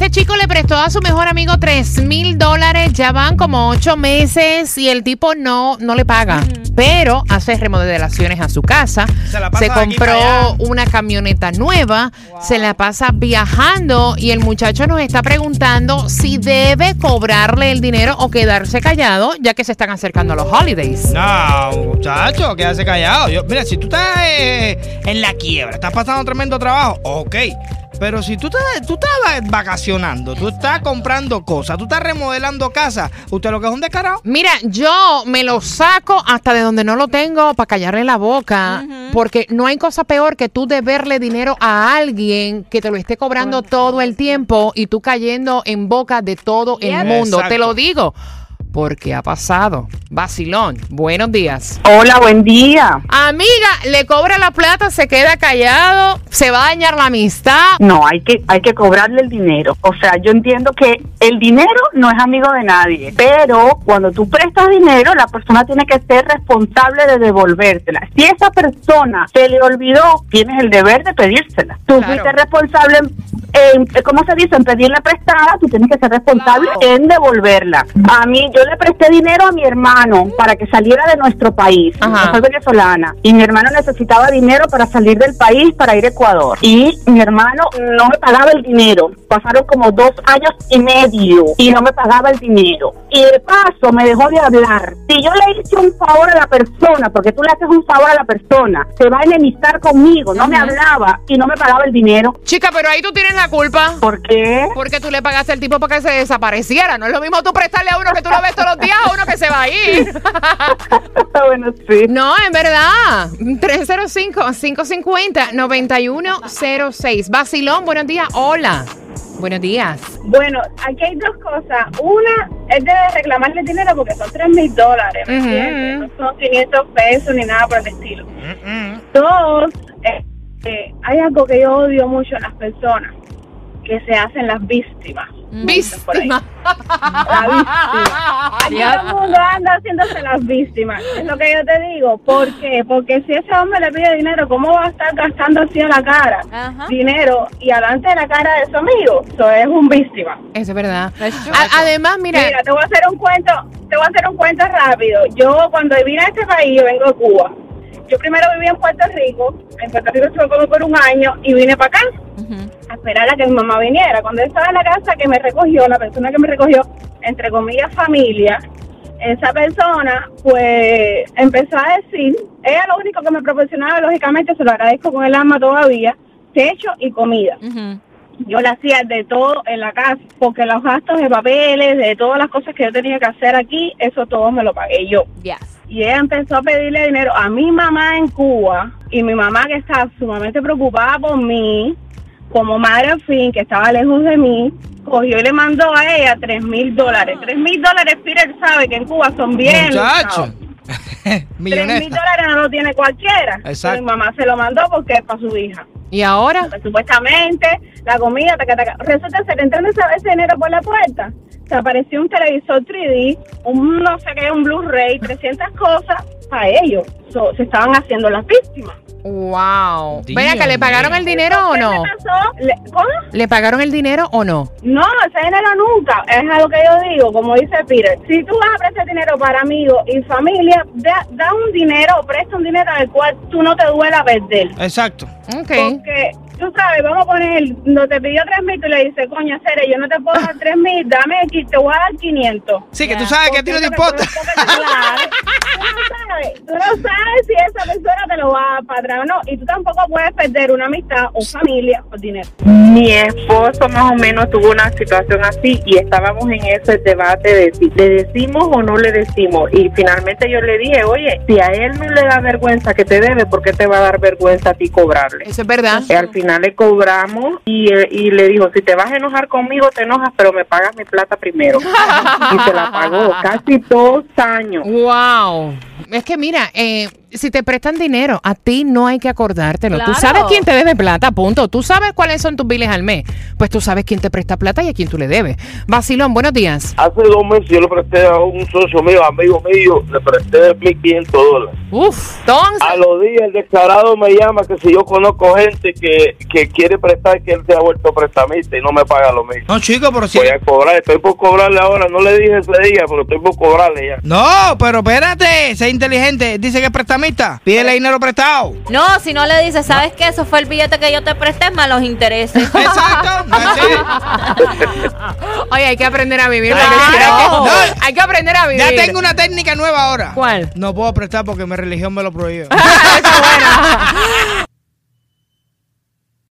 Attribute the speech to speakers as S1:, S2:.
S1: Este chico le prestó a su mejor amigo 3 mil dólares, ya van como 8 meses y el tipo no, no le paga. Pero hace remodelaciones a su casa,
S2: Se la pasa
S1: se compró una camioneta nueva, se la pasa viajando y el muchacho nos está preguntando si debe cobrarle el dinero o quedarse callado ya que se están acercando los holidays.
S2: No, muchacho, quédate callado. Yo, mira, si tú estás eh, en la quiebra, estás pasando tremendo trabajo, ok. Pero si tú estás, tú estás vacacionando, tú estás comprando cosas, tú estás remodelando casa, usted lo que es un descarado.
S1: Mira, yo me lo saco hasta de donde no lo tengo para callarle la boca, porque no hay cosa peor que tú deberle dinero a alguien que te lo esté cobrando todo el tiempo y tú cayendo en boca de todo el mundo. Te lo digo, porque ha pasado. Vacilón, buenos días.
S3: Hola, buen día.
S1: Amiga, le cobra la plata, se queda callado, se va a dañar la amistad.
S3: No, hay que hay que cobrarle el dinero. O sea, yo entiendo que el dinero no es amigo de nadie, pero cuando tú prestas dinero, la persona tiene que ser responsable de devolvértela. Si esa persona se le olvidó, tienes el deber de pedírsela. Tú
S1: Claro.
S3: fuiste responsable ¿cómo se dice? En pedirle prestada, tú tienes que ser responsable
S1: Claro.
S3: en devolverla. A mí, yo le presté dinero a mi hermano para que saliera de nuestro país.
S1: Ajá.
S3: Yo soy venezolana y mi hermano necesitaba dinero para salir del país para ir a Ecuador y mi hermano no me pagaba el dinero pasaron como dos años y medio y no me pagaba el dinero y de paso me dejó de hablar si yo le hice un favor a la persona porque tú le haces un favor a la persona se va a enemistar conmigo no me hablaba y no me pagaba el dinero
S1: Chica, pero ahí tú tienes la culpa.
S3: ¿por qué?
S1: Porque tú le pagaste al tipo para que se desapareciera. No es lo mismo tú prestarle a uno que tú lo ves todos los días a uno que se va a ir.
S3: bueno sí
S1: No, en verdad. 305-550-9106. Vacilón, buenos días. Hola. Buenos días.
S4: Bueno, aquí hay dos cosas. Una es de reclamarle dinero porque son 3 mil dólares, ¿me entiendes? No son 500 pesos ni nada por el estilo.
S2: Mm-mm.
S4: Dos, eh, eh, hay algo que yo odio mucho en las personas, que se hacen las víctimas. Por ahí.
S1: Víctima.
S4: La víctima. Todo el mundo anda haciéndose las víctimas. Es lo que yo te digo. ¿Por qué? Porque si ese hombre le pide dinero, ¿cómo va a estar gastando así en la cara? Dinero y alante de la cara de su amigo. Eso es un víctima.
S1: Eso es verdad. A- además, mira,
S4: Mira, te voy a hacer un cuento, te voy a hacer un cuento rápido. Yo cuando vine a este país, yo vengo de Cuba. Yo primero viví en Puerto Rico, en Puerto Rico estuve como por un año y vine para acá a esperar a que mi mamá viniera. Cuando yo estaba en la casa que me recogió, la persona que me recogió, entre comillas familia, esa persona pues empezó a decir, ella lo único que me proporcionaba, lógicamente se lo agradezco con el alma todavía, techo y comida yo le hacía de todo en la casa, porque los gastos de papeles, de todas las cosas que yo tenía que hacer aquí, eso todo me lo pagué yo. Y ella empezó a pedirle dinero a mi mamá en Cuba, y mi mamá que estaba sumamente preocupada por mí, como madre al fin, que estaba lejos de mí, cogió y le mandó a ella tres mil dólares. Tres mil dólares, Peter sabe que en Cuba son bien.
S2: Muchacho.
S4: Tres mil dólares no lo tiene cualquiera.
S2: Exacto.
S4: Mi mamá se lo mandó porque es para su hija
S1: ¿y ahora?
S4: pues, supuestamente la comida, taca, taca. resulta ser entrando ese dinero por la puerta, se apareció un televisor 3D, un no sé qué, un Blu-ray, 300 cosas para ellos. So, se estaban haciendo las víctimas.
S1: Wow.
S2: Dios
S1: Ven acá, ¿le pagaron el dinero o
S4: ¿Qué
S1: no?
S4: Le- ¿Cómo?
S1: ¿Le pagaron el dinero o no?
S4: No, ese dinero nunca. Es a lo que yo digo, como dice Peter. Si tú vas a prestar dinero para amigos y familia, da, da un dinero presta un dinero al cual tú no te duela perder.
S2: Exacto.
S1: Ok.
S4: Porque, tú sabes, vamos a poner, no te pidió 3 mil, tú le dices, coño, Cere, yo no te puedo dar 3 mil, dame te voy a dar 500.
S2: Sí, que tú sabes que a ti no te importa.
S4: claro, sabes, tú no sabes si esa persona te lo va a atrás o no, y tú tampoco puedes perder una amistad o familia por dinero.
S5: Mi esposo más o menos tuvo una situación así y estábamos en ese debate de si le decimos o no le decimos y finalmente yo le dije, oye, si a él no le da vergüenza que te debe, ¿por qué te va a dar vergüenza a ti cobrarle?
S1: Eso es verdad.
S5: Y al final le cobramos y, y le dijo, si te vas a enojar conmigo, te enojas, pero me pagas mi plata primero. y se la pagó casi dos años.
S1: Wow. Es que mira, eh, si te prestan dinero, a ti no hay que acordártelo. Tú
S6: Claro.
S1: sabes quién te debe plata, punto. Tú sabes cuáles son tus biles al mes. Pues tú sabes quién te presta plata y a quién tú le debes. Vacilón, buenos días.
S7: Hace dos meses yo le presté a un socio mío, amigo mío, le presté 1.500 dólares.
S1: Uf, entonces.
S7: A los días el declarado me llama que si yo conozco gente que, que quiere prestar, que él se ha vuelto prestamista y no me paga lo mismo.
S2: No, chico, pero si.
S7: Voy a cobrar, estoy por cobrarle ahora, no le dije ese día, pero estoy por cobrarle ya.
S2: No, pero espérate, sé inteligente. Dice que es prestamista. Pídele dinero prestado.
S6: No, si no le dices, ¿sabes qué? Eso fue el billete que yo te presté más los intereses.
S2: Exacto.
S1: Oye, hay que aprender a vivir.
S2: Claro.
S1: hay, que,
S2: No.
S1: hay que aprender a vivir.
S2: Ya tengo una técnica nueva ahora.
S1: ¿Cuál?
S2: No puedo prestar porque mi religión me lo prohíbe.
S1: Esa es buena.